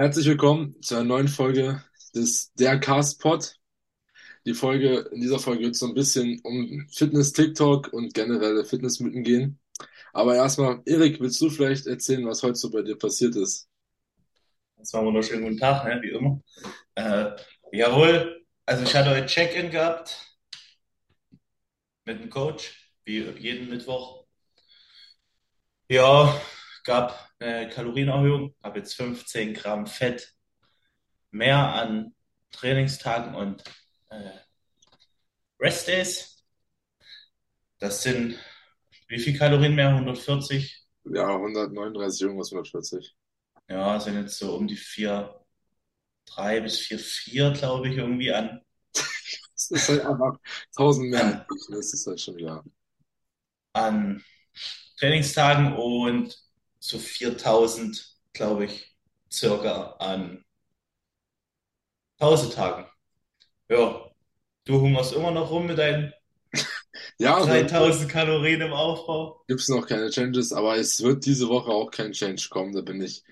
Herzlich willkommen zu einer neuen Folge des Der Cast Pod. Die Folge, in dieser Folge wird es so ein bisschen um Fitness, TikTok und generelle Fitnessmythen gehen. Aber erstmal, Erik, willst du vielleicht erzählen, was heute so bei dir passiert ist? Das war ein wunderschönen guten Tag, ne, wie immer. Äh, jawohl, also ich hatte heute Check-in gehabt mit dem Coach, wie jeden Mittwoch. Ja, gab eine Kalorienerhöhung, habe jetzt 15 Gramm Fett mehr an Trainingstagen und äh, Restdays. Das sind wie viel Kalorien mehr? 140? Ja, 139, irgendwas 140. Ja, sind jetzt so um die 4, 3 bis 4, 4, glaube ich, irgendwie an, Das ist halt einfach 1000 mehr. an. Das ist halt schon, ja. an Trainingstagen und so 4000, glaube ich, circa an Pausetagen. Ja, du hungerst immer noch rum mit deinen Ja, bei mir 3000 Kalorien im Aufbau. gibt es noch keine Changes, aber es wird diese Woche auch kein Change kommen, da bin ich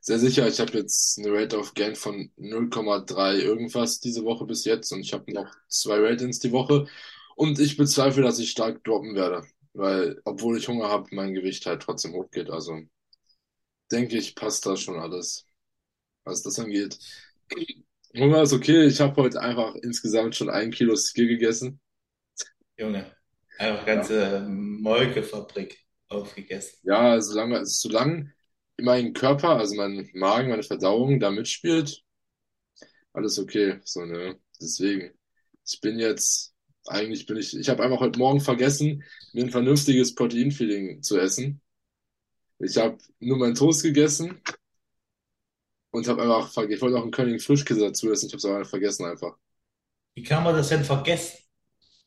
sehr sicher. Ich habe jetzt eine Rate of Gain von 0,3 irgendwas diese Woche bis jetzt und ich habe noch zwei Rate-ins die Woche und ich bezweifle, dass ich stark droppen werde, weil obwohl ich Hunger habe, mein Gewicht halt trotzdem hochgeht. Also denke ich, passt da schon alles, was das angeht. Hunger ist okay, ich habe heute einfach insgesamt schon ein Kilo Skier gegessen. Junge, einfach Ja. ganze Molkefabrik aufgegessen. Ja, solange, solange mein Körper, also mein Magen, meine Verdauung da mitspielt, alles okay. So, ne? Deswegen, ich bin jetzt, eigentlich bin ich, ich habe einfach heute Morgen vergessen, mir ein vernünftiges Proteinfeeding zu essen. Ich habe nur meinen Toast gegessen und habe einfach ich wollte auch einen König Frischkäse dazu essen, ich habe es aber vergessen einfach. Wie kann man das denn vergessen?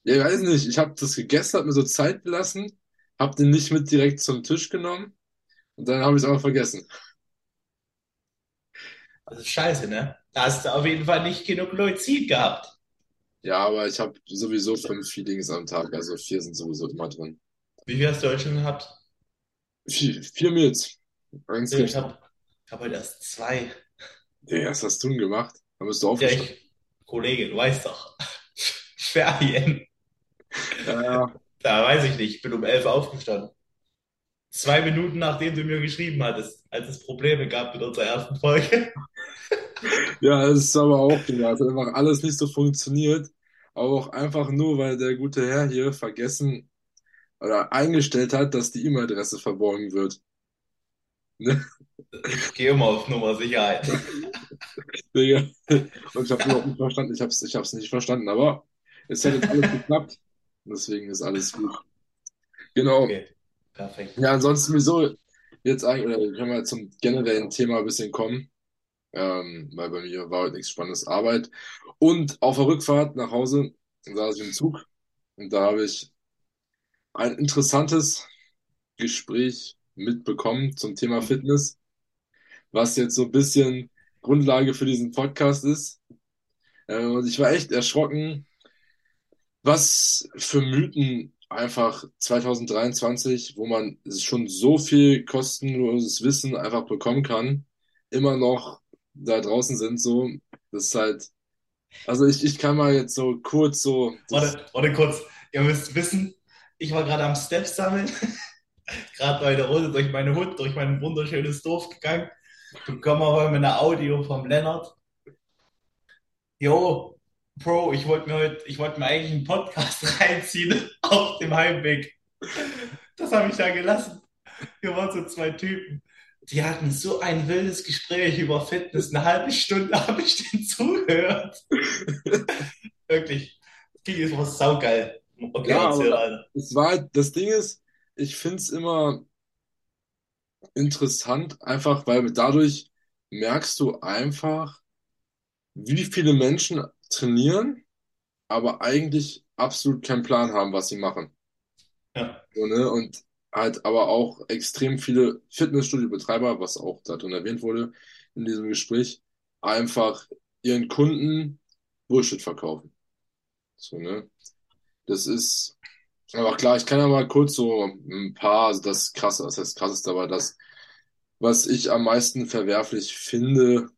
Ja, ich weiß nicht, ich habe das gegessen, habe mir so Zeit gelassen, habe den nicht mit direkt zum Tisch genommen und dann habe ich es einfach vergessen. Das ist scheiße, ne? Da hast du auf jeden Fall nicht genug Leucin gehabt. Ja, aber ich habe sowieso fünf Feedings am Tag, also vier sind sowieso immer drin. Wie viel hast du heute schon gehabt? Vier, vier Meals. Eins Ich habe hab heute erst zwei. Ja, was hast du denn gemacht? Dann bist du Ja, aufgestanden. ich, Kollege, du weißt doch. Ferien. Ja, ja. Da weiß ich nicht. Ich bin um elf aufgestanden. Zwei Minuten nachdem du mir geschrieben hattest, als es Probleme gab mit unserer ersten Folge. Ja, es ist aber auch klar. Es hat einfach alles nicht so funktioniert. Aber auch einfach nur, weil der gute Herr hier vergessen oder eingestellt hat, dass die E-Mail-Adresse verborgen wird. Ne? Ich gehe immer auf Nummer Sicherheit. Digga. Und ich habe überhaupt nicht verstanden. Ich habe es ich hab's nicht verstanden. Aber es hat jetzt alles geklappt. Deswegen ist alles gut. Genau. Okay, perfekt. Ja, ansonsten, wieso jetzt eigentlich, oder können wir zum generellen Thema ein bisschen kommen, ähm, weil bei mir war heute nichts Spannendes Arbeit. Und auf der Rückfahrt nach Hause saß ich im Zug und da habe ich ein interessantes Gespräch mitbekommen zum Thema Fitness, was jetzt so ein bisschen Grundlage für diesen Podcast ist. Äh, und ich war echt erschrocken, was für Mythen einfach 2023, wo man schon so viel kostenloses Wissen einfach bekommen kann, immer noch da draußen sind, so. Das ist halt, also ich, ich kann mal jetzt so kurz so Warte, warte kurz. Ihr müsst wissen, ich war gerade am Steps sammeln, gerade bei der Runde durch meine Hut, durch mein wunderschönes Dorf gegangen. Bekomme aber mit einer Audio vom Lennart. Jo, Bro, ich wollte mir heute, ich wollte mir eigentlich einen Podcast reinziehen auf dem Heimweg. Das habe ich da gelassen. Wir waren so zwei Typen. Die hatten so ein wildes Gespräch über Fitness. Eine halbe Stunde habe ich denen zugehört. Wirklich. Das ging jetzt was saugeil. Okay, ja, erzähl, aber Alter. es war, das Ding ist, ich finde es immer interessant, einfach, weil dadurch merkst du einfach, wie viele Menschen trainieren, aber eigentlich absolut keinen Plan haben, was sie machen. Ja, So, ne? Und halt aber auch extrem viele Fitnessstudio-Betreiber, was auch da drin erwähnt wurde in diesem Gespräch, einfach ihren Kunden Bullshit verkaufen. So, ne? Das ist, aber klar, ich kann ja mal kurz so ein paar, also das krasse, das heißt krasseste, aber das, was ich am meisten verwerflich finde,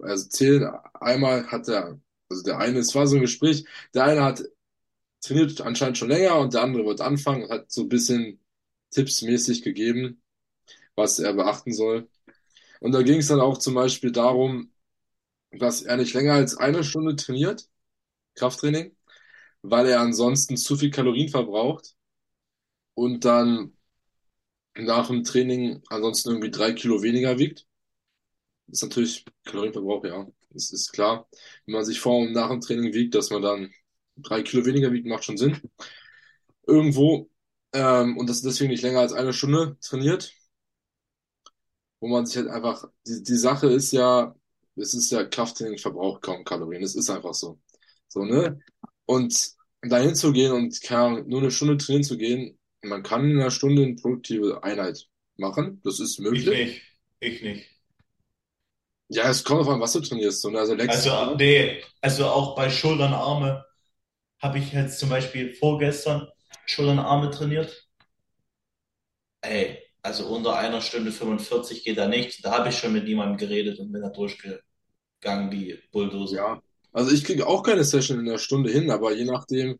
also zählen, einmal hat der, also der eine, es war so ein Gespräch, der eine hat trainiert anscheinend schon länger und der andere wird anfangen und hat so ein bisschen tippsmäßig gegeben, was er beachten soll. Und da ging es dann auch zum Beispiel darum, dass er nicht länger als eine Stunde trainiert, Krafttraining, weil er ansonsten zu viel Kalorien verbraucht und dann nach dem Training ansonsten irgendwie drei Kilo weniger wiegt. Ist natürlich Kalorienverbrauch, ja. Das ist klar. Wenn man sich vor und nach dem Training wiegt, dass man dann drei Kilo weniger wiegt, macht schon Sinn. Irgendwo. Ähm, und das deswegen nicht länger als eine Stunde trainiert. Wo man sich halt einfach, die, die Sache ist ja, es ist ja Krafttraining verbraucht kaum Kalorien. Es ist einfach so. So, ne? Und dahin zu gehen und keine nur eine Stunde trainieren zu gehen, man kann in einer Stunde eine produktive Einheit machen. Das ist Ich möglich. nicht. Ich nicht. Ja, es kommt auf an, was du trainierst. So, ne? Also Lex, Also, nee, also auch bei Schultern, Arme habe ich jetzt zum Beispiel vorgestern Schultern, Arme trainiert. Ey, also unter einer Stunde 45 geht da nicht. Da habe ich schon mit niemandem geredet und bin da durchgegangen wie Bulldozer. ja. Also ich kriege auch keine Session in einer Stunde hin, aber je nachdem,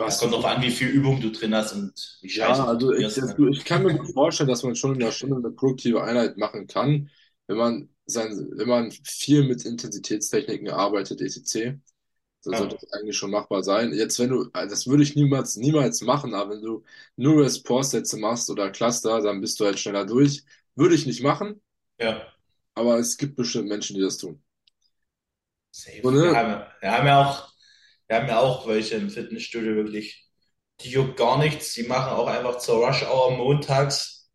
Ja, was kommt du drauf an, wie viel Übung du drin hast und wie Ja, scheiße du also ich, trainierst. das, Ne? ich kann mir gut vorstellen, dass man schon in einer Stunde eine produktive Einheit machen kann, wenn man sein, wenn man viel mit Intensitätstechniken arbeitet, etc. Dann sollte Ja, das eigentlich schon machbar sein. Jetzt, wenn du, also das würde ich niemals, niemals machen, aber wenn du nur Response-Sätze machst oder Cluster, dann bist du halt schneller durch. Würde ich nicht machen, ja, aber es gibt bestimmt Menschen, die das tun. safe. So, Wir ne? haben, wir haben ja auch, wir haben ja auch welche im Fitnessstudio wirklich, die juckt gar nichts. Die machen auch einfach zur Rush Hour montags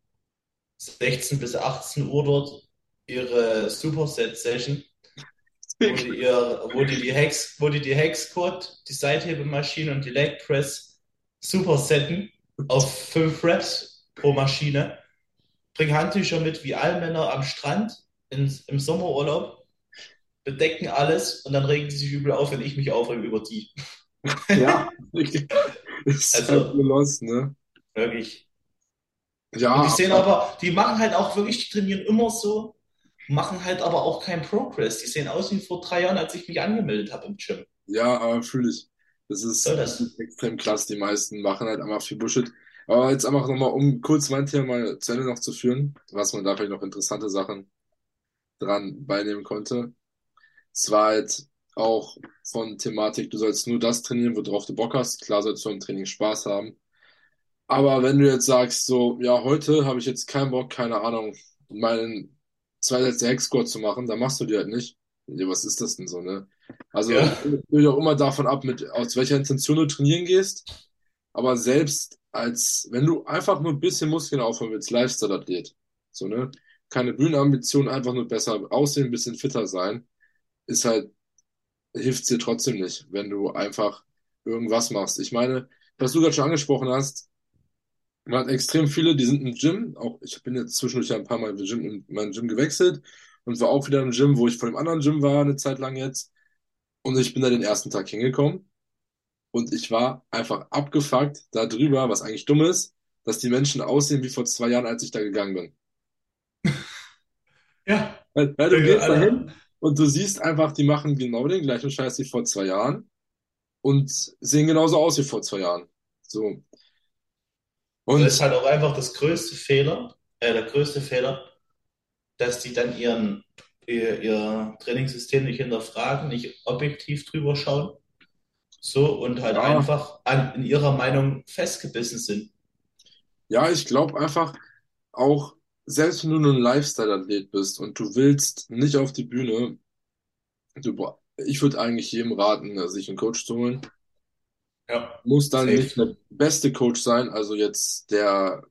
16 bis 18 Uhr dort ihre Superset-Session, wo die ihr, wo die Hex, wo die die Hex Squat, die Seithebemaschine und die Leg Press supersetten auf 5 Reps pro Maschine. Bring Handtücher mit wie Allmänner am Strand in, im Sommerurlaub, bedecken alles und dann regen die sich übel auf, wenn ich mich aufrege über die. Ja. Ist halt Also los, ne? wirklich. Und die Ja, sehen aber, die machen halt auch wirklich, die trainieren immer so, machen halt aber auch keinen Progress. Die sehen aus wie vor drei Jahren, als ich mich angemeldet habe im Gym. ja, aber fühle ich. Das ist, das das? ist extrem krass. Die meisten machen halt einfach viel Bullshit. Aber jetzt einfach nochmal, um kurz mein Thema mal zu Ende noch zu führen, was man da vielleicht noch interessante Sachen dran beinehmen konnte. Es war halt auch von Thematik, du sollst nur das trainieren, worauf du Bock hast. Klar sollst du im Training Spaß haben. Aber wenn du jetzt sagst, so, ja, heute habe ich jetzt keinen Bock, keine Ahnung, meinen zwei Sätze Hexsquat zu machen, dann machst du die halt nicht. Ja, was ist das denn so, ne? Also, Ja, natürlich auch immer davon ab, mit, aus welcher Intention du trainieren gehst. Aber selbst als, wenn du einfach nur ein bisschen Muskeln aufbauen willst, Lifestyle-Athlet, so, ne? Keine Bühnenambition, einfach nur besser aussehen, ein bisschen fitter sein, ist halt, hilft dir trotzdem nicht, wenn du einfach irgendwas machst. Ich meine, was du gerade schon angesprochen hast, man hat extrem viele, die sind im Gym. Auch ich bin jetzt zwischendurch ja ein paar Mal im Gym, in mein Gym gewechselt und war auch wieder im Gym, wo ich vor dem anderen Gym war, eine Zeit lang jetzt. Und ich bin da den ersten Tag hingekommen und ich war einfach abgefuckt darüber, was eigentlich dumm ist, dass die Menschen aussehen wie vor zwei Jahren, als ich da gegangen bin. ja, weil du Digga, gehst Alter. dahin und du siehst einfach, die machen genau den gleichen Scheiß wie vor zwei Jahren und sehen genauso aus wie vor zwei Jahren. So. Und das ist halt auch einfach das größte Fehler, äh, der größte Fehler, dass die dann ihren, ihr, ihr Trainingssystem nicht hinterfragen, nicht objektiv drüber schauen, so und halt ja, einfach an, in ihrer Meinung festgebissen sind. ja, ich glaube einfach auch, selbst wenn du nur ein Lifestyle-Athlet bist und du willst nicht auf die Bühne, du, ich würde eigentlich jedem raten, sich einen Coach zu holen. Ja, Muss dann nicht safe. der beste Coach sein, also jetzt der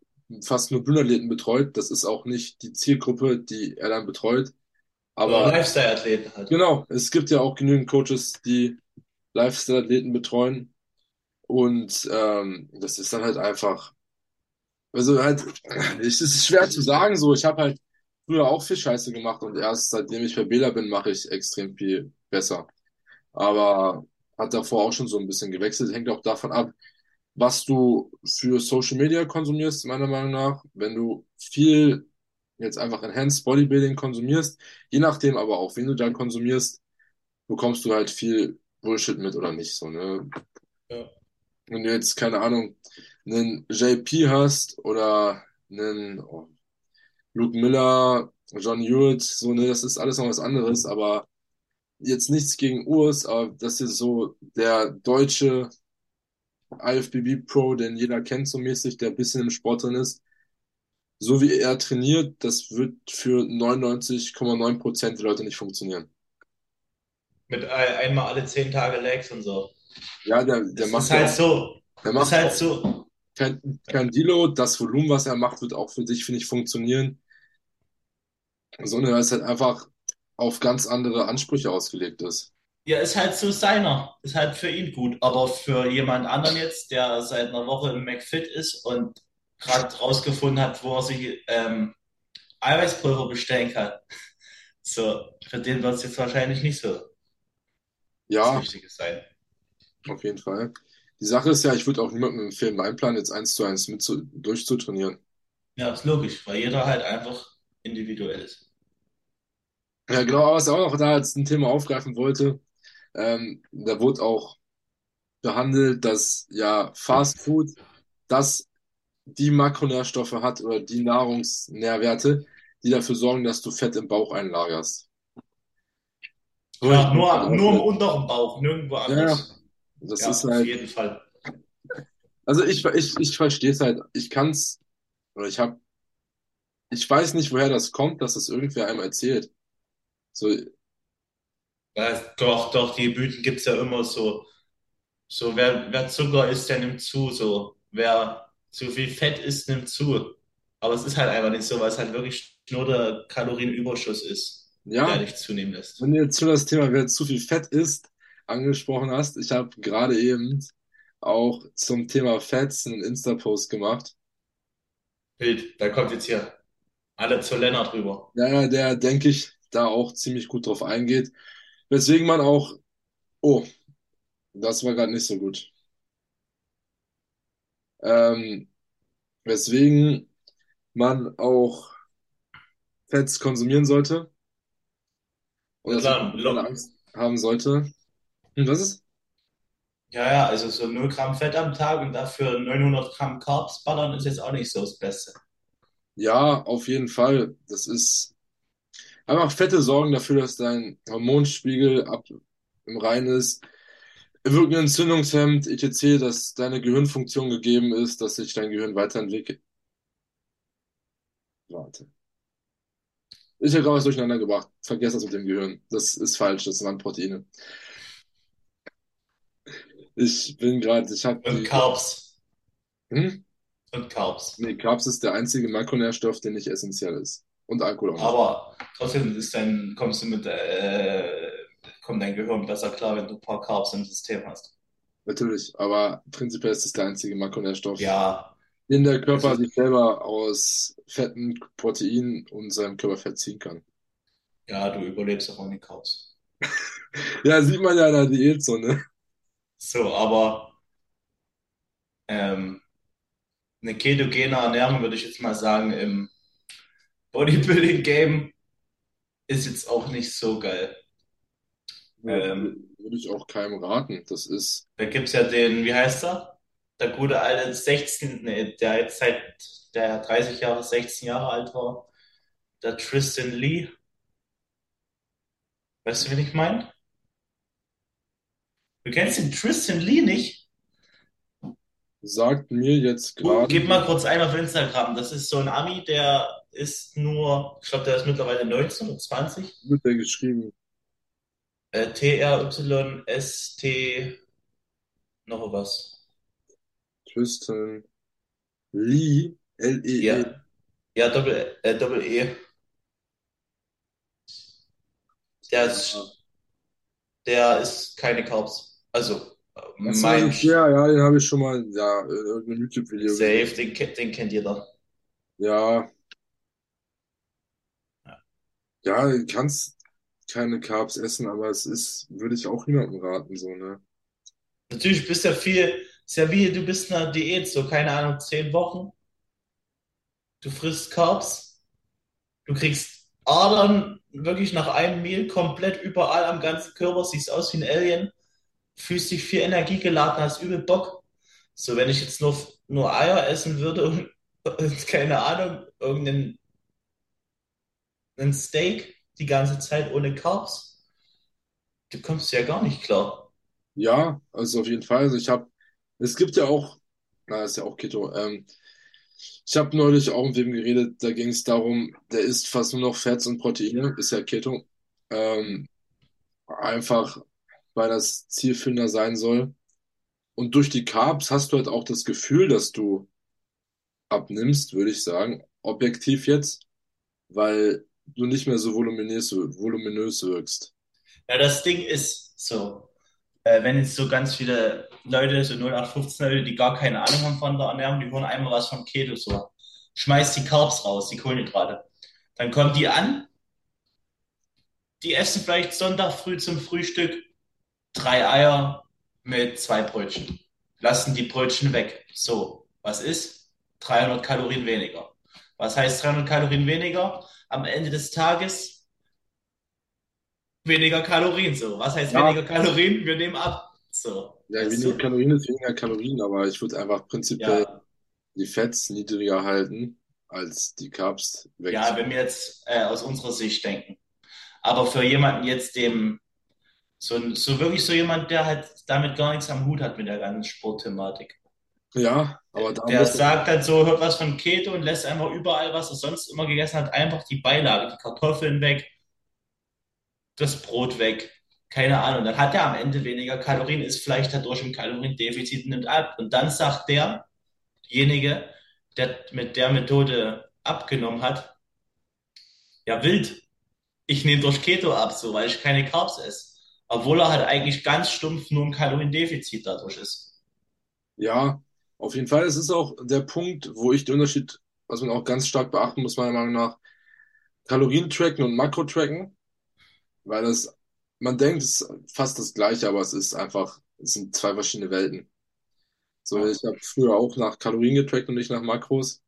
fast nur Bühnenathleten betreut. Das ist auch nicht die Zielgruppe, die er dann betreut. Aber Lifestyle-Athleten halt. genau, es gibt ja auch genügend Coaches, die Lifestyle-Athleten betreuen. Und ähm, das ist dann halt einfach, also halt, es ist schwer zu sagen so. Ich habe halt früher auch viel Scheiße gemacht und erst seitdem ich bei Bela bin, mache ich extrem viel besser. Aber hat davor auch schon so ein bisschen gewechselt. Hängt auch davon ab, was du für Social Media konsumierst, meiner Meinung nach. Wenn du viel jetzt einfach Enhanced Bodybuilding konsumierst, je nachdem aber auch, wen du dann konsumierst, bekommst du halt viel Bullshit mit oder nicht so, ne? Ja. Wenn du jetzt, keine Ahnung, einen JP hast oder einen oh, Luke Miller, John Hewitt, so, ne, das ist alles noch was anderes, aber jetzt nichts gegen Urs, aber das ist so der deutsche IFBB Pro, den jeder kennt so mäßig, der ein bisschen im Sport drin ist. So wie er trainiert, das wird für 99,9 Prozent der Leute nicht funktionieren. Mit ein- einmal alle zehn Tage Legs und so. Ja, der, der Das macht ist halt auch, so. der Ist macht halt auch so. kein, kein Deload. Das Volumen, was er macht, wird auch für dich, finde ich, funktionieren. Sondern er ist halt einfach auf ganz andere Ansprüche ausgelegt ist. Ja, ist halt so seiner. Ist halt für ihn gut. Aber für jemand anderen jetzt, der seit einer Woche im McFit ist und gerade rausgefunden hat, wo er sich ähm, Eiweißpulver bestellen kann, so, für den wird es jetzt wahrscheinlich nicht so das Ja, Richtige sein. auf jeden Fall. Die Sache ist ja, ich würde auch niemandem empfehlen, meinen Plan jetzt eins zu eins mit zu, durchzutrainieren. Ja, ist logisch, weil jeder halt einfach individuell ist. Ja, genau, aber was ich auch noch da als ein Thema aufgreifen wollte, ähm, da wurde auch behandelt, dass ja Fast Food das die Makronährstoffe hat oder die Nahrungsnährwerte, die dafür sorgen, dass du Fett im Bauch einlagerst. So, bin nur, nur im unteren Bauch, nirgendwo ja, anders. das Ja, ist auf halt, jeden Fall. also ich, ich, ich verstehe es halt, ich kann's, oder ich hab, ich weiß nicht, woher das kommt, dass das irgendwer einem erzählt. So, Ja, doch, doch, die Mythen gibt's ja immer so. So, wer, wer Zucker isst, der nimmt zu. So, wer zu viel Fett isst, nimmt zu. Aber es ist halt einfach nicht so, weil es halt wirklich nur der Kalorienüberschuss ist, der ja, dich zunehmen lässt. wenn du jetzt schon das Thema, wer zu viel Fett isst, angesprochen hast, ich habe gerade eben auch zum Thema Fett einen Insta-Post gemacht. Bild, da kommt jetzt hier alle zur Lennart rüber. Ja, ja, der, denke ich, da auch ziemlich gut drauf eingeht. Weswegen man auch, oh, das war gerade nicht so gut. Ähm, weswegen man auch Fetts konsumieren sollte und Ja klar, Angst haben sollte. Hm, was ist? ja, ja, also so 0 Gramm Fett am Tag und dafür 900 Gramm Carbs ballern ist jetzt auch nicht so das Beste. Ja, auf jeden Fall. Das ist einfach Fette sorgen dafür, dass dein Hormonspiegel ab im Reinen ist. Wirken Entzündungshemd, etc., dass deine Gehirnfunktion gegeben ist, dass sich dein Gehirn weiterentwickelt. Warte. Ich habe gerade was durcheinander gebracht. Vergesst das mit dem Gehirn. Das ist falsch, das sind Proteine. Ich bin gerade, ich habe Und. Carbs. Hm? Und Carbs. Nee, Carbs ist der einzige Makronährstoff, der nicht essentiell ist. Und Alkohol auch. Aber trotzdem ist dein, kommst du mit, äh, kommt dein Gehirn besser klar, wenn du ein paar Carbs im System hast. Natürlich, aber prinzipiell ist es der einzige Makronährstoff, Ja, den der das Körper ist, sich selber aus Fetten, Proteinen und seinem Körperfett ziehen kann. ja, du überlebst auch ohne Carbs. Ja, sieht man ja in der Diät so, ne? So, aber ähm, eine ketogene Ernährung, würde ich jetzt mal sagen, im Bodybuilding-Game ist jetzt auch nicht so geil. Ja, Ähm, würde ich auch keinem raten. Das ist, da gibt's ja den, wie heißt er? Der gute alte 16, nee, der jetzt seit der 30 Jahre, 16 Jahre alt war, der Tristan Lee. Weißt du, wen ich meine? Du kennst den Tristan Lee nicht? sagt mir jetzt gerade, Gib mal kurz ein auf Instagram. Das ist so ein Ami, der ist nur, ich glaube, der ist mittlerweile 19 oder 20. wird der geschrieben. Äh, T-R-Y-S-T, noch was. Tristan Lee, L-E-E. Ja, ja, Doppel, äh, Doppel E. Der Ja. ist, der ist keine Carbs. Also, äh, das mein ist der, ja, den habe ich schon mal, ja, in irgendeinem YouTube-Video Safe, gesehen. den, den kennt jeder. Ja, Ja. Ja, du kannst keine Carbs essen, aber es ist, würde ich auch niemandem raten, so, ne? Natürlich bist ja viel, ist ja wie, du bist in einer Diät, so keine Ahnung, zehn Wochen. Du frisst Carbs, Du kriegst Adern wirklich nach einem Meal komplett überall am ganzen Körper, siehst aus wie ein Alien, fühlst dich viel Energie geladen, hast übel Bock. So, wenn ich jetzt nur, nur Eier essen würde und, und keine Ahnung, irgendeinen ein Steak die ganze Zeit ohne Carbs, du kommst ja gar nicht klar. Ja, also auf jeden Fall. Also ich habe, es gibt ja auch, na, ist ja auch Keto. Ähm, ich habe neulich auch mit wem geredet, da ging es darum, der isst fast nur noch Fett und Proteine, ist ja Keto. Ähm, einfach, weil das zielführender sein soll. Und durch die Carbs hast du halt auch das Gefühl, dass du abnimmst, würde ich sagen, objektiv jetzt, weil du nicht mehr so voluminös, voluminös wirkst. Ja, das Ding ist so, äh, wenn jetzt so ganz viele Leute, so 0815 Leute, die gar keine Ahnung haben von der Ernährung, die hören einmal was von Keto, so, schmeißt die Carbs raus, die Kohlenhydrate. Dann kommen die an, die essen vielleicht Sonntag früh zum Frühstück drei Eier mit zwei Brötchen. Lassen die Brötchen weg. So, was ist? 300 Kalorien weniger. Was heißt 300 Kalorien weniger? Am Ende des Tages weniger Kalorien. So, was heißt Ja, weniger Kalorien? Wir nehmen ab. So, ja, weißt weniger du? Kalorien ist weniger Kalorien, aber ich würde einfach prinzipiell Ja, die Fetts niedriger halten, als die Carbs ja, wenn wir jetzt äh, aus unserer Sicht denken. Aber für jemanden jetzt, dem so, so wirklich so jemand, der halt damit gar nichts am Hut hat mit der ganzen Sportthematik. Ja, aber da Der sagt halt so, hört was von Keto und lässt einfach überall, was er sonst immer gegessen hat, einfach die Beilage, die Kartoffeln weg, das Brot weg. Keine Ahnung. Dann hat er am Ende weniger Kalorien, ist vielleicht dadurch im Kaloriendefizit nimmt ab. Und dann sagt derjenige, der mit der Methode abgenommen hat, ja wild, ich nehme durch Keto ab, so, weil ich keine Carbs esse. Obwohl er halt eigentlich ganz stumpf nur im Kaloriendefizit dadurch ist. ja, auf jeden Fall. Es ist auch der Punkt, wo ich den Unterschied, was man auch ganz stark beachten muss, meiner Meinung nach, Kalorien tracken und Makro tracken, weil das, man denkt, es ist fast das Gleiche, aber es ist einfach, es sind zwei verschiedene Welten. So, ich habe früher auch nach Kalorien getrackt und nicht nach Makros.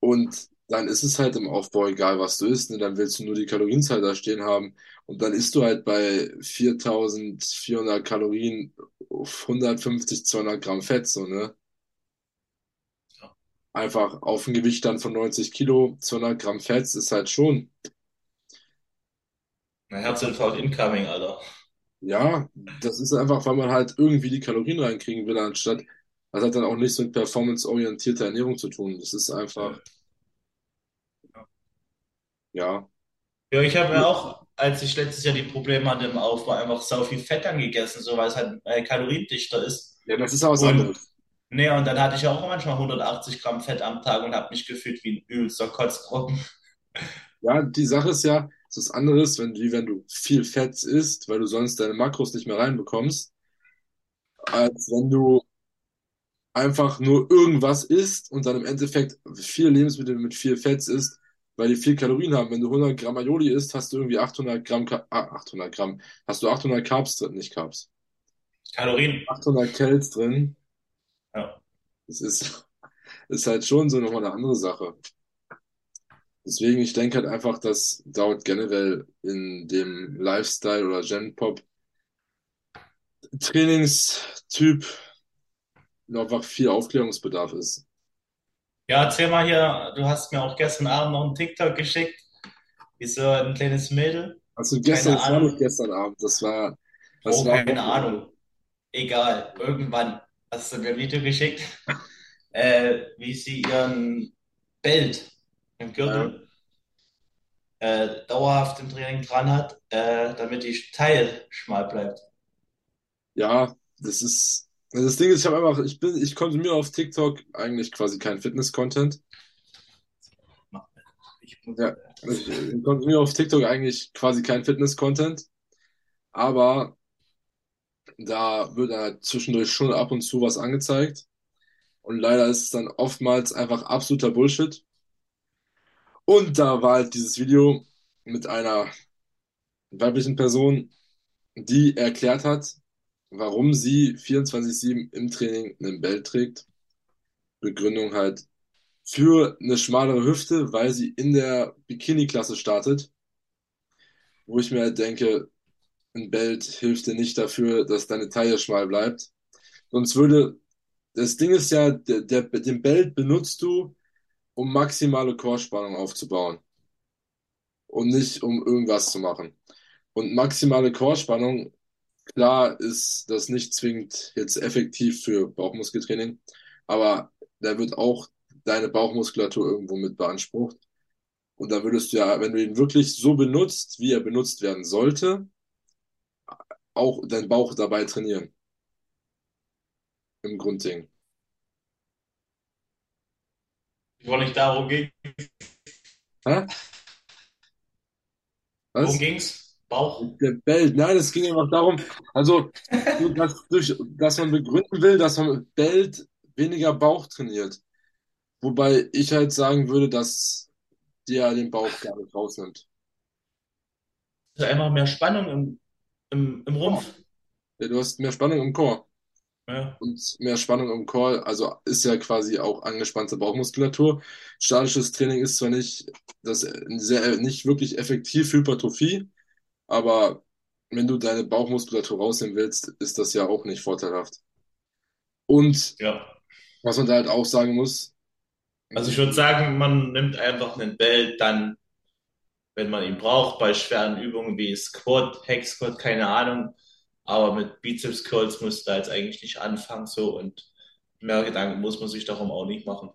Und dann ist es halt im Aufbau egal, was du isst, ne? Dann willst du nur die Kalorienzahl da stehen haben. Und dann isst du halt bei 4400 Kalorien auf 150, 200 Gramm Fett, so, ne? Einfach auf ein Gewicht dann von 90 Kilo, 200 Gramm Fett ist halt schon, Na, Herzinfarkt incoming, Alter. ja, das ist einfach, weil man halt irgendwie die Kalorien reinkriegen will, anstatt, das hat dann auch nichts mit performanceorientierter Ernährung zu tun. Das ist einfach, ja, Ja, ich habe ja auch, als ich letztes Jahr die Probleme hatte im Aufbau, einfach sau viel Fett angegessen, so weil es halt äh, kaloriendichter ist. ja, das ist auch was Und anderes. nee, und dann hatte ich auch manchmal 180 Gramm Fett am Tag und habe mich gefühlt wie ein übelster Kotzbrocken. Ja, die Sache ist ja, es ist anderes, wenn, wie wenn du viel Fett isst, weil du sonst deine Makros nicht mehr reinbekommst, als wenn du einfach nur irgendwas isst und dann im Endeffekt viele Lebensmittel mit viel Fett isst, weil die viel Kalorien haben. Wenn du 100 Gramm Aioli isst, hast du irgendwie 800 Gramm, Ka ah, 800 Gramm, hast du 800 Carbs drin, nicht Carbs, Kalorien. 800 Cals drin. Ja. Das ist, ist halt schon so nochmal eine andere Sache. Deswegen, ich denke halt einfach, dass dort generell in dem Lifestyle oder Gen Pop Trainingstyp noch einfach viel Aufklärungsbedarf ist. Ja, erzähl mal hier, du hast mir auch gestern Abend noch einen TikTok geschickt, wie so ein kleines Mädel. Also gestern, das war nicht gestern Abend, das war, das Bro, war keine. Ahnung. Egal, irgendwann hast du mir ein Video geschickt, äh, wie sie ihren Belt im Ja, Gürtel äh, dauerhaft im Training dran hat, äh, damit die Teil schmal bleibt. ja, das ist, das Ding ist, ich habe einfach, ich bin, ich konsumiere auf TikTok eigentlich quasi keinen Fitness-Content. Ja, ich, ich konsumiere auf TikTok eigentlich quasi keinen Fitness-Content, aber da wird dann zwischendurch schon ab und zu was angezeigt. Und leider ist es dann oftmals einfach absoluter Bullshit. Und da war halt dieses Video mit einer weiblichen Person, die erklärt hat, warum sie 24/7 im Training einen Belt trägt. Begründung halt, für eine schmalere Hüfte, weil sie in der Bikini-Klasse startet, wo ich mir halt denke, ein Belt hilft dir nicht dafür, dass deine Taille schmal bleibt. Sonst würde, das Ding ist ja, der, der, den Belt benutzt du, um maximale Core-Spannung aufzubauen und nicht um irgendwas zu machen. Und maximale Core-Spannung, klar ist das nicht zwingend jetzt effektiv für Bauchmuskeltraining, aber da wird auch deine Bauchmuskulatur irgendwo mit beansprucht. Und da würdest du ja, wenn du ihn wirklich so benutzt, wie er benutzt werden sollte, auch deinen Bauch dabei trainieren. Im Grundding. Wo nicht darum ging. Hä? Worum Was? ging's? Bauch. Der bellt. Nein, es ging einfach darum, also, so, dass, durch, dass man begründen will, dass man mit bellt weniger Bauch trainiert. Wobei ich halt sagen würde, dass der den Bauch gar nicht rausnimmt. Also einfach mehr Spannung im, im, im. Rumpf. Ja, Du hast mehr Spannung im Core. Ja. Und mehr Spannung im Core, also ist ja quasi auch angespannte Bauchmuskulatur. Statisches Training ist zwar nicht, das sehr, nicht wirklich effektiv für Hypertrophie, aber wenn du deine Bauchmuskulatur rausnehmen willst, ist das ja auch nicht vorteilhaft. Und Ja. was man da halt auch sagen muss, Also ich würde sagen, man nimmt einfach einen Belt dann, wenn man ihn braucht, bei schweren Übungen wie Squat, Hack Squat, keine Ahnung. Aber mit Bizeps Curls muss da jetzt eigentlich nicht anfangen so und mehr Gedanken muss man sich darum auch nicht machen.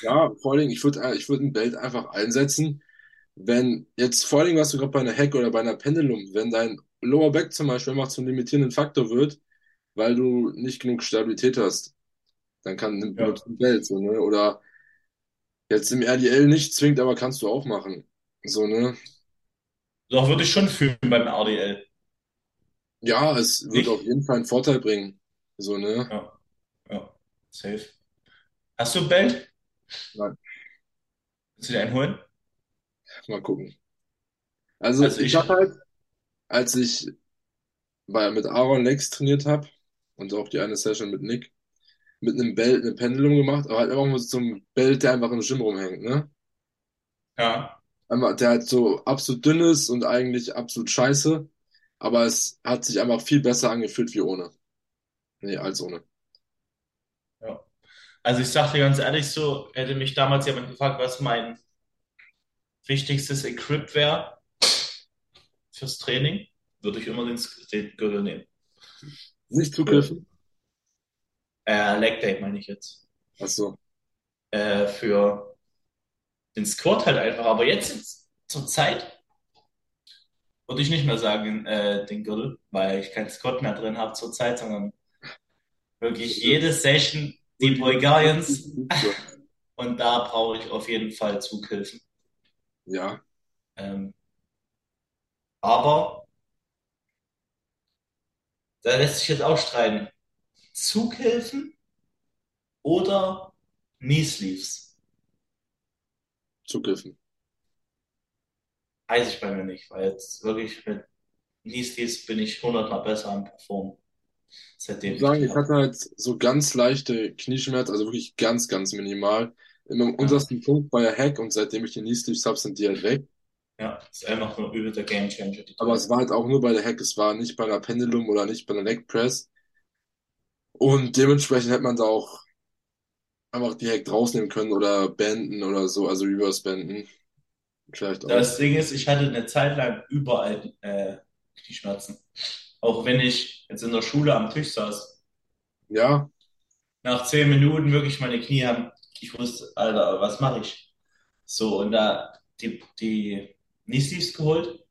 ja, vor allen Dingen, ich würde ich würd ein Belt einfach einsetzen, wenn jetzt vor allen Dingen, was du gerade bei einer Hack oder bei einer Pendulum, wenn dein Lower Back zum Beispiel einfach zum limitierenden Faktor wird, weil du nicht genug Stabilität hast, dann kann nimm- Ja. Belt, so, ne? Oder jetzt im RDL nicht zwingend, aber kannst du auch machen. So, ne? Doch würde ich schon fühlen beim RDL. Ja, es wird auf Nicht? jeden Fall einen Vorteil bringen. So, ne? Ja, ja, safe. Hast du Belt? Nein, Willst du dir einen holen? Mal gucken. Also Also ich ich, habe halt, als ich bei, mit Aaron Lex trainiert habe und auch die eine Session mit Nick, mit einem Belt eine Pendulum gemacht, aber halt einfach so ein Belt, der einfach im Gym rumhängt, ne? ja, Einmal, der halt so absolut dünn ist und eigentlich absolut scheiße, aber es hat sich einfach viel besser angefühlt wie ohne. Nee, als ohne. ja. Also ich sag dir ganz ehrlich so, hätte mich damals jemand gefragt, was mein wichtigstes Equip wäre fürs Training, würde ich immer den, den Gürtel nehmen. Nicht zugriffen? äh, Leg Day meine ich jetzt. Ach so. Äh, für den Squat halt einfach. Aber jetzt zur Zeit würde ich nicht mehr sagen, äh, den Gürtel, weil ich keinen Squat mehr drin habe zur Zeit, sondern wirklich jede Session die Bulgarians und da brauche ich auf jeden Fall Zughilfen. Ja, Ähm, aber da lässt sich jetzt auch streiten. Zughilfen oder Knee Sleeves? zugriffen. Weiß ich bei mir nicht, weil jetzt wirklich mit Knee Sleeves bin ich hundertmal besser am Performen, Ich seitdem muss ich sagen, die ich habe. hatte halt so ganz leichte Knieschmerzen, also wirklich ganz, ganz minimal. Im Ja, untersten Punkt bei der Hack und seitdem ich die Knee Sleeves habe, sind die halt weg. ja, ist einfach nur übel der Game Changer, Aber es war halt auch nur bei der Hack, es war nicht bei einer Pendulum oder nicht bei einer Leg Press. Und dementsprechend hätte man da auch einfach die Hack rausnehmen können oder banden oder so, also reverse banden. Vielleicht auch. Das Ding ist, ich hatte eine Zeit lang überall äh, Knieschmerzen. Auch wenn ich jetzt in der Schule am Tisch saß. Ja, Nach zehn Minuten wirklich meine Knie haben, ich wusste, Alter, was mache ich? So, und da die, die Knee-Sleeves geholt.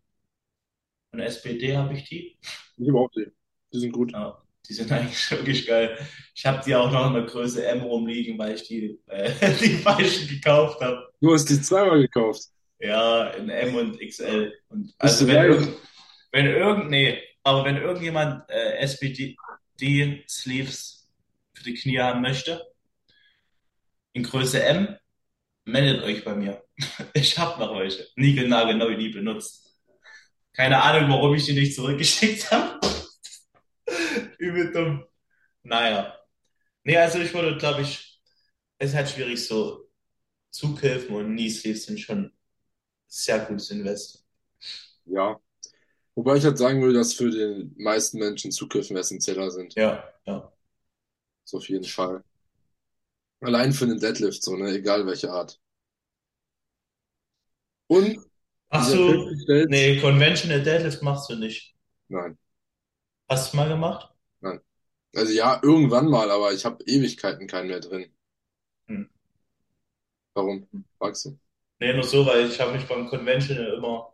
Von der SPD habe ich die. ich habe auch die. Die sind gut. Ja, die sind eigentlich wirklich geil. Ich habe die auch noch in der Größe M rumliegen, weil ich die, äh, die falschen gekauft habe. Du hast die zweimal gekauft. Ja, in M und XL. Und also wenn irgend, wenn irgend, nee, aber wenn irgendjemand äh, SPD die Sleeves für die Knie haben möchte, in Größe M, meldet euch bei mir. Ich habe noch welche. Niegelnagelneu, nie benutzt. Keine Ahnung, warum ich die nicht zurückgeschickt habe. Übel dumm. Naja. Nee, also ich würde, glaube ich, es ist halt schwierig so Zughilfen und Knee Sleeves sind schon sehr gutes Invest. Ja. Wobei ich halt sagen würde, dass für die meisten Menschen Zughilfen essentieller sind. Ja, ja. So auf jeden Fall. Allein für den Deadlift, so, ne? Egal welche Art. Und so, festgestellt, nee, Conventional Deadlift machst du nicht. nein, Hast du mal gemacht? nein. Also ja, irgendwann mal, aber ich habe Ewigkeiten keinen mehr drin. Hm. Warum? Fragst du? Nee, nur so, weil ich habe mich beim Conventional immer,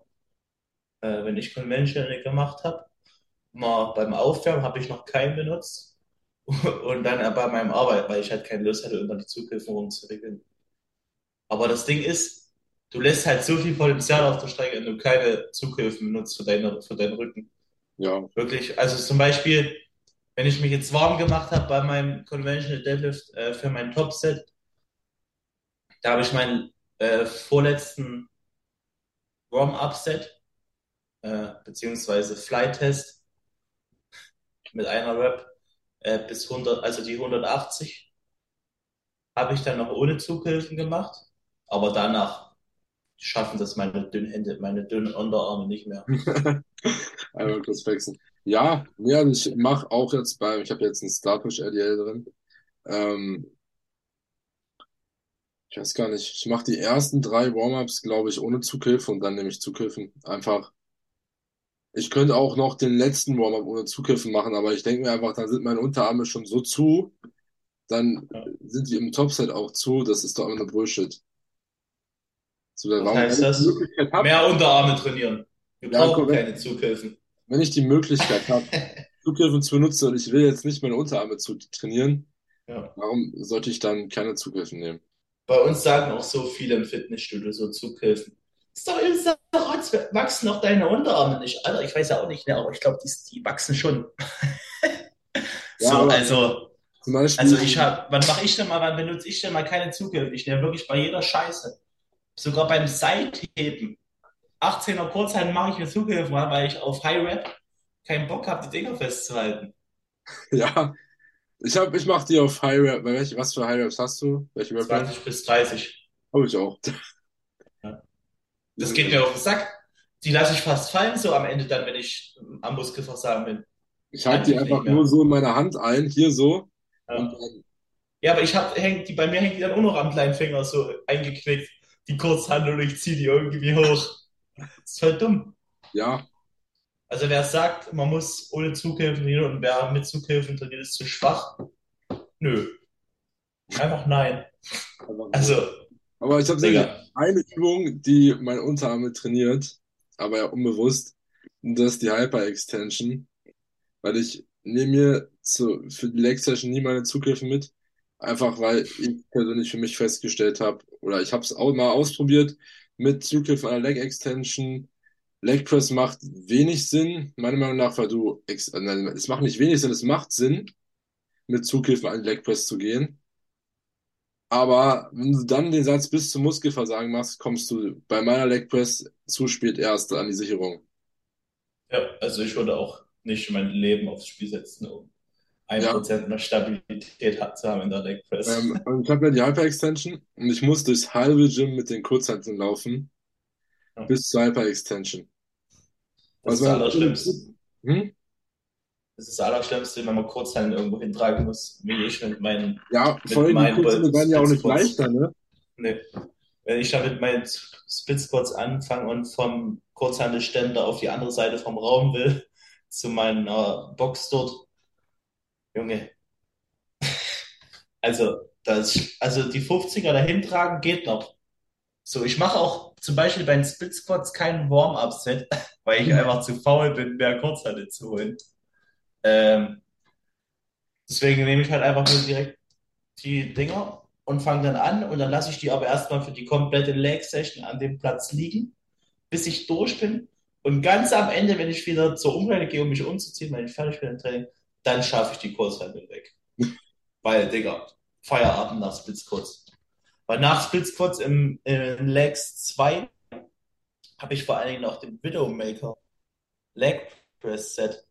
äh, wenn ich Conventional gemacht habe, mal beim Aufwärmen habe ich noch keinen benutzt. Und dann bei meinem Arbeit, weil ich halt keine Lust hatte, immer die Zughilfen rumzuwickeln. Aber das Ding ist, du lässt halt so viel Potenzial auf der Strecke, wenn du keine Zughilfen benutzt für deine, für deinen Rücken. Ja, Wirklich, also zum Beispiel, wenn ich mich jetzt warm gemacht habe bei meinem Conventional Deadlift äh, für mein Topset, da habe ich meinen äh, vorletzten Warm-Up-Set, äh, beziehungsweise Fly-Test mit einer Rep äh, bis 100, also die 180, habe ich dann noch ohne Zughilfen gemacht, aber danach schaffen das meine dünnen Hände, meine dünnen Unterarme nicht mehr. einmal kurz wechseln. Ja, ja, ich mache auch jetzt bei, ich habe jetzt einen Starfish RDL drin. Ähm, ich weiß gar nicht, ich mache die ersten drei Warm-ups, glaube ich, ohne Zughilfe und dann nehme ich Zughilfen. Einfach. Ich könnte auch noch den letzten Warm-up ohne Zughilfen machen, aber ich denke mir einfach, dann sind meine Unterarme schon so zu, dann Ja. sind die im Topset auch zu, das ist doch nur Bullshit. So, dann Was warum, heißt das? Habe, Mehr Unterarme trainieren. Wir ja, brauchen keine Zughilfen. Wenn ich die Möglichkeit habe, Zughilfen zu benutzen und ich will jetzt nicht meine Unterarme zu trainieren, Ja. warum sollte ich dann keine Zughilfen nehmen? Bei uns sagen auch so viele im Fitnessstudio so Zughilfen. Ist doch ist doch Rotz, wachsen doch deine Unterarme nicht. Alter, ich weiß ja auch nicht, ne, aber ich glaube, die, die wachsen schon. Ja, So, aber also, also ich habe, wann mache ich denn mal, wann benutze ich denn mal keine Zughilfen? Ich nehme wirklich bei jeder Scheiße. Sogar beim Seitheben. 18er Kurzhanteln mache ich mir Zughilfen, weil ich auf High Rep keinen Bock habe, die Dinger festzuhalten. ja, ich hab, ich mach die auf High Rep. Welche, was für High Reps hast du? Welche Rep Range? 20 bis 30. Habe ich auch. Das geht mir auf den Sack. Die lasse ich fast fallen, so am Ende dann, wenn ich am Muskelversagen bin. Ich halte die einfach nur so in meiner Hand ein, hier so. Ja, ja aber ich hab, hängt die, bei mir hängt die dann auch noch am kleinen Finger so eingeknickt, die Kurzhandel und ich ziehe die irgendwie hoch. Das ist voll dumm. ja, Also wer sagt, man muss ohne Zughilfen trainieren und wer mit Zughilfen trainiert, ist zu schwach. Nö. Einfach nein. Also, Aber ich habe Digga. eine Übung, die meine Unterarme trainiert, aber ja unbewusst. Und das ist die Hyper-Extension. Weil ich nehme mir zu, für die Leg-Session nie meine Zugriffe mit. Einfach weil ich persönlich für mich festgestellt habe, oder ich habe es auch mal ausprobiert, mit Zugriff an der Leg-Extension. Leg Press macht wenig Sinn, meiner Meinung nach, weil du, es macht nicht wenig Sinn, es macht Sinn, mit Zugriff an Leg Press zu gehen. Aber wenn du dann den Satz bis zum Muskelversagen machst, kommst du bei meiner Leg Press zu spät erst an die Sicherung. Ja, also ich würde auch nicht mein Leben aufs Spiel setzen, um ein Ja. Prozent mehr Stabilität zu haben in der Leg Press. Ähm, und ich habe ja die Hyper-Extension und ich muss durchs halbe Gym mit den Kurzhanteln laufen, Ja. bis zur Hyper-Extension. Das ist Also, das Allerschlimmste. Hm? Das ist das Allerschlimmste, wenn man Kurzhanteln irgendwo hintragen muss, wie ich mit meinen, Ja, Mit vor allem die meinen Kurzhanteln werden ja auch nicht leichter, ne? ne, wenn ich da mit meinen Split Squats anfange und vom Kurzhantelständer auf die andere Seite vom Raum will, zu meiner Box dort, Junge. Also, das, also die 50er dahin tragen geht noch. So, ich mache auch zum Beispiel bei den Split Squats keinen Warm-Up-Set, weil ich einfach zu faul bin, mehr Kurzhantel zu holen. Ähm, deswegen nehme ich halt einfach nur direkt die Dinger und fange dann an und dann lasse ich die aber erstmal für die komplette Leg-Session an dem Platz liegen, bis ich durch bin. Und ganz am Ende, wenn ich wieder zur Umkleide gehe, um mich umzuziehen, wenn ich fertig bin im Training, dann schaffe ich die Kurzhantel weg. Weil, Digga, Feierabend nach Split Squats. Weil nach Split Squats im, im Legs 2 habe ich vor allen Dingen noch den Widowmaker Leg Press Set.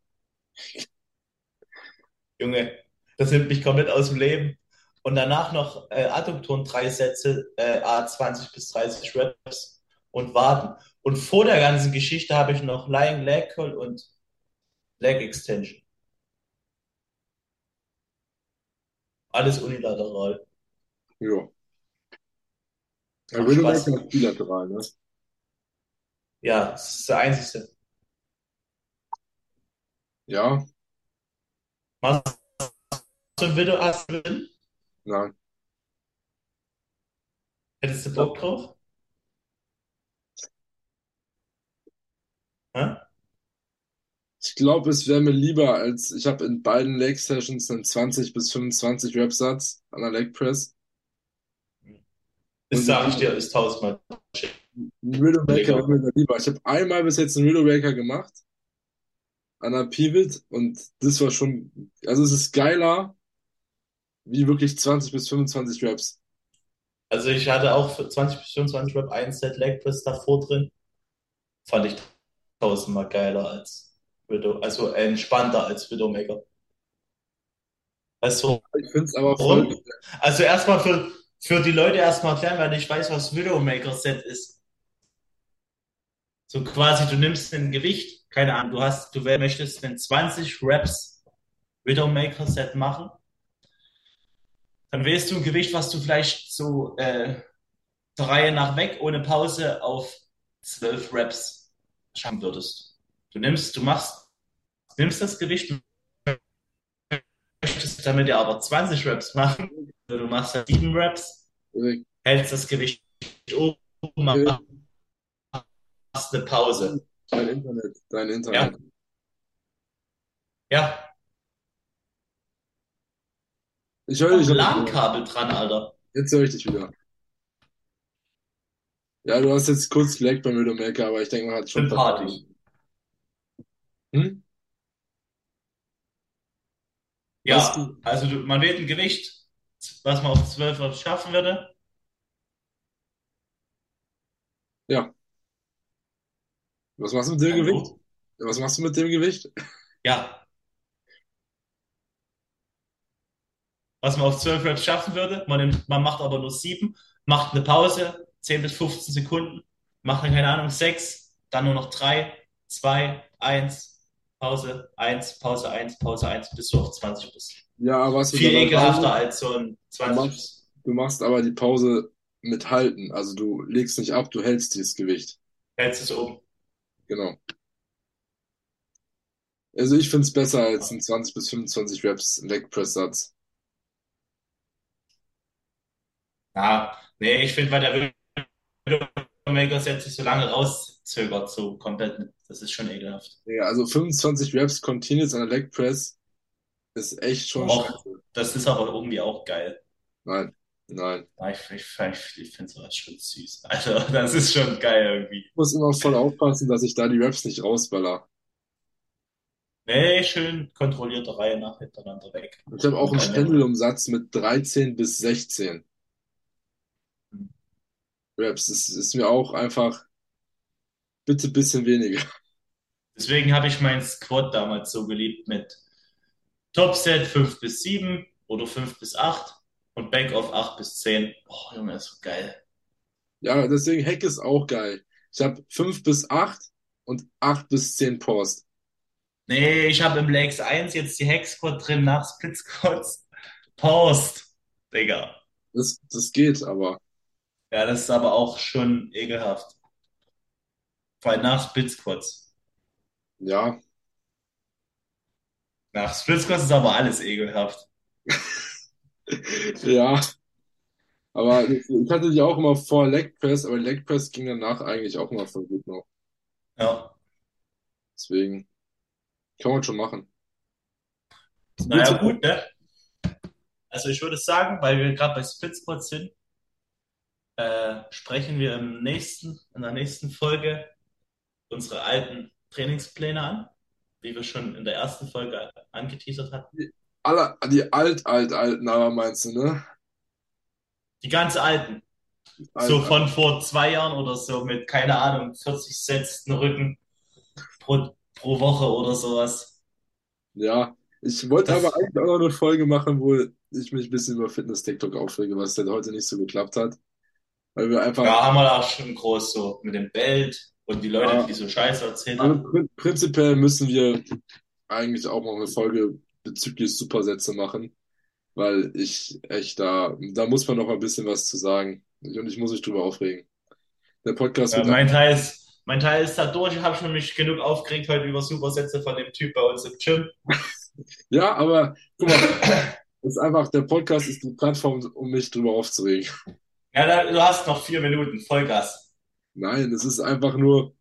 Junge, das nimmt mich komplett aus dem Leben. und danach noch äh, Adduktoren drei Sätze, äh, A20 bis 30 Reps und warten. Und vor der ganzen Geschichte habe ich noch Lying Leg Curl und Leg Extension. Alles unilateral. Ja. Ja, ist bilateral, ne? Ja, das ist der einzige. Ja, Machst du ein Video? Hast du einen? nein. Hättest du Bock drauf? Hä? Ich glaube, es wäre mir lieber, als ich habe in beiden Leg Sessions einen 20 bis 25 Rep-Satz an der Leg Press. Das Und sage ich dir, ist tausendmal. Ein Widowmaker wäre mir lieber. Ich habe einmal bis jetzt einen Widowmaker gemacht an der Pivot und das war schon, also es ist geiler wie wirklich 20 bis 25 Reps. Also ich hatte auch für 20 bis 25 Rep ein Set Leg Press davor drin. Fand ich tausendmal geiler als Widow, also entspannter als Widowmaker. Weißt du, Ich finde es aber voll, warum? Also erstmal für, für die Leute erstmal erklären, weil ich weiß, was Widowmaker Set ist. So quasi, du nimmst ein Gewicht, keine Ahnung, du hast, du möchtest einen 20 Reps Widowmaker Set machen, dann wählst du ein Gewicht, was du vielleicht so äh, der Reihe nach weg ohne Pause auf 12 Reps schaffen würdest. Du nimmst, du machst, nimmst das Gewicht, möchtest damit ja aber 20 Reps machen. Du machst ja 7 Reps, Erik, hältst das Gewicht oben, machst eine Pause. Dein Internet, dein Ja, Internet. ja, Ich höre dich noch nicht mehr. LAN-Kabel dran, Alter. Jetzt höre ich dich wieder. Ja, du hast jetzt kurz geleckt beim Widowmaker, aber ich denke, man hat schon Sympathisch. verstanden. Hm? Was? Ja, also du, man wählt ein Gewicht, was man auf 12 Reps schaffen würde. Ja. Was machst du mit dem Gewicht? Hallo? Was machst du mit dem Gewicht? Ja, was man auf 12 Reps schaffen würde. Man nimmt, man macht aber nur 7, macht eine Pause, 10 bis 15 Sekunden, macht dann, keine Ahnung, 6, dann nur noch 3, 2, 1, Pause, 1, Pause, 1, Pause, 1, bis du auf 20 bist. Ja, aber was du Viel ekelhafter als so ein du 20 machst, bis. du machst aber die Pause mit Halten. Also du legst nicht ab, du hältst dieses Gewicht. Hältst es oben. Genau. Also ich finde es besser als ein 20 bis 25 Reps Leg Press Satz. Ja, nee, ich finde, weil der Widowmaker jetzt sich so lange rauszögert, so komplett, das ist schon ekelhaft. Ja, also 25 Reps Continuous an der Leg Press ist echt schon scheiße. das ist aber irgendwie auch geil. Nein, nein. Ja, Ich, ich, ich, ich finde sowas schon süß. Also, das ist schon geil irgendwie. Ich muss immer voll aufpassen, dass ich da die Reps nicht rausballer. Nee, schön kontrollierte Reihe nach hintereinander weg. Ich habe auch einen eine, Pendelumsatz mit 13 bis 16 Reps. Das ist mir auch einfach bitte ein bisschen weniger. deswegen habe ich meinen Squat damals so geliebt mit Topset 5 bis 7 oder 5 bis 8 und Back auf 8 bis 10. Oh, Junge, ist so geil. Ja, deswegen Hack ist auch geil. Ich habe 5 bis 8 und 8 bis 10 Post. Nee, ich habe im Legs 1 jetzt die Hex Squat drin nach Split Squats. Post, Digga. Das, das geht, aber Ja, das ist aber auch schon ekelhaft. Vor allem nach Split Squats. ja, Nach Split Squats ist aber alles ekelhaft. ja. Aber ich hatte die auch immer vor Leg Press, aber Leg Press ging danach eigentlich auch immer voll gut noch. Ja. Deswegen kann man schon machen. Naja, gut, ne? Also ich würde sagen, weil wir gerade bei Split Squats sind, äh, sprechen wir im nächsten, in der nächsten Folge unsere alten Trainingspläne an, wie wir schon in der ersten Folge angeteasert hatten. Die, alle, die alt, alt, alten, aber meinst du, ne? Die ganz alten. Alt, So alt. von vor zwei Jahren oder so mit, keine Ahnung, 40 Sets den Rücken pro, pro Woche oder sowas. Ja, Ich wollte aber Das, eigentlich auch noch eine Folge machen, wo ich mich ein bisschen über Fitness-TikTok aufrege, was dann heute nicht so geklappt hat. Weil wir einfach, ja, haben wir auch schon groß so mit dem Bild und die Leute, ja, die so Scheiße erzählen also prinzipiell müssen wir eigentlich auch noch eine Folge bezüglich Supersätze machen, weil ich echt da, da muss man noch mal ein bisschen was zu sagen. Und ich muss mich drüber aufregen. Der Podcast Ja, mein Teil ist, mein Teil ist da durch. Ich habe schon mich genug aufgeregt heute über Supersätze von dem Typ bei uns im Gym. Ja, aber guck mal, ist einfach, der Podcast ist die Plattform, um mich drüber aufzuregen. Ja, da, du hast noch vier Minuten, Vollgas. Nein, es ist einfach nur,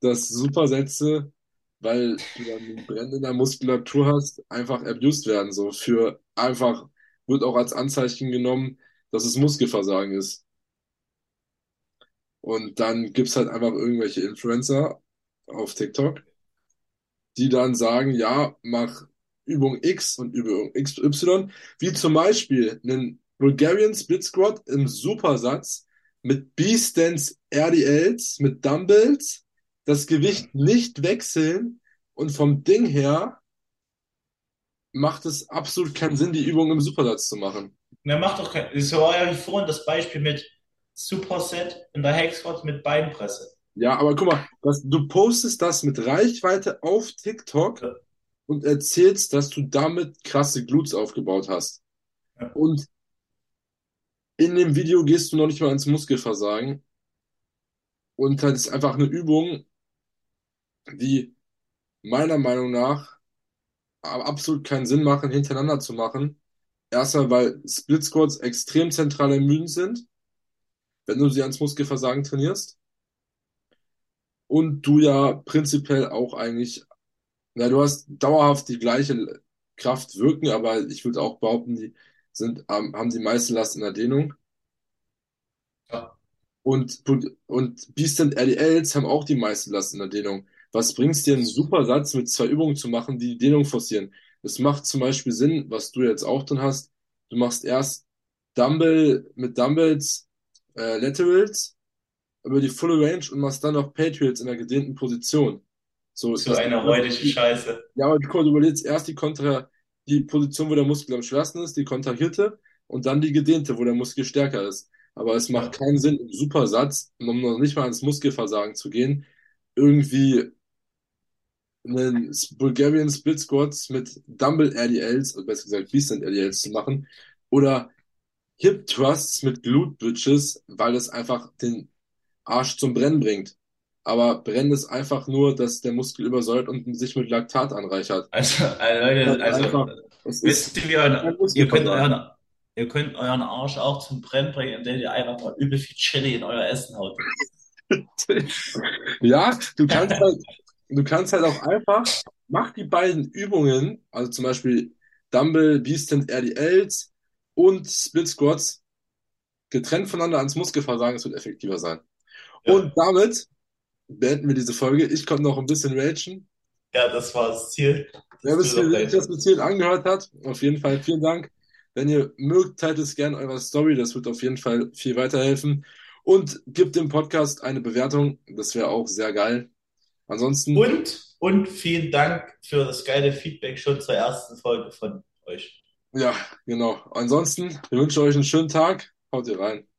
dass Supersätze, weil du dann einen Brennen in der Muskulatur hast, einfach abused werden. So für einfach, wird auch als Anzeichen genommen, dass es Muskelversagen ist. Und dann gibt's halt einfach irgendwelche Influencer auf TikTok, die dann sagen, ja, mach Übung X und Übung XY, wie zum Beispiel einen Bulgarian Split Squat im Supersatz mit B-Stance RDLs, mit Dumbbells, das Gewicht nicht wechseln und vom Ding her macht es absolut keinen Sinn, die Übung im Supersatz zu machen. Na, macht doch kein, so war ja vorhin das Beispiel mit Superset in der Hack Squat mit Beinpresse. Ja, aber guck mal, das, du postest das mit Reichweite auf TikTok Ja, und erzählst, dass du damit krasse Glutes aufgebaut hast. ja. Und in dem Video gehst du noch nicht mal ins Muskelversagen. Und das ist einfach eine Übung, die meiner Meinung nach absolut keinen Sinn machen, hintereinander zu machen. Erstmal, weil Split Squats extrem zentral ermüdend sind, wenn du sie ans Muskelversagen trainierst. Und du ja prinzipiell auch eigentlich, na, du hast dauerhaft die gleiche Kraft wirken, aber ich würde auch behaupten, die sind, haben die meiste Last in der Dehnung. Ja. Und, und Beast and RDLs haben auch die meiste Last in der Dehnung. Was bringt es dir, einen Supersatz mit zwei Übungen zu machen, die die Dehnung forcieren? Es macht zum Beispiel Sinn, was du jetzt auch drin hast. Du machst erst Dumbbell mit Dumbbells, äh, Laterals über die Full Range und machst dann noch Patriots in der gedehnten Position. So, So das, eine räudige Scheiße. ja, aber guck mal, du überlegst erst die Kontra, die Position, wo der Muskel am schwersten ist, die kontrahierte, und dann die gedehnte, wo der Muskel stärker ist. Aber es macht Ja. keinen Sinn, im Supersatz, um noch nicht mal ans Muskelversagen zu gehen, irgendwie einen Bulgarian Split Squats mit Dumbbell RDLs, oder besser gesagt Beaststand RDLs zu machen, oder Hip Thrusts mit Glute Bridges, weil das einfach den Arsch zum Brennen bringt. Aber Brennen ist einfach nur, dass der Muskel übersäuert und sich mit Laktat anreichert. Also, also Leute, also einfach, wisst ihr, kein ihr könnt euren, ihr könnt euren Arsch auch zum Brennen bringen, indem ihr einfach mal übel viel Chili in euer Essen haut. Ja, du kannst halt, du kannst halt auch einfach, mach die beiden Übungen, also zum Beispiel Dumbbell, Beaststand RDLs und Split Squats, getrennt voneinander ans Muskelversagen, es wird effektiver sein. Ja, Und damit beenden wir diese Folge. Ich konnte noch ein bisschen ragen. ja, das war das Ziel, Wer bis das bis hierhin angehört hat, auf jeden Fall vielen Dank. Wenn ihr mögt, teilt es gerne eurer Story, das wird auf jeden Fall viel weiterhelfen. Und gebt dem Podcast eine Bewertung, das wäre auch sehr geil. Ansonsten, und, und vielen Dank für das geile Feedback schon zur ersten Folge von euch. ja, genau. Ansonsten, wir wünschen euch einen schönen Tag. Haut ihr rein.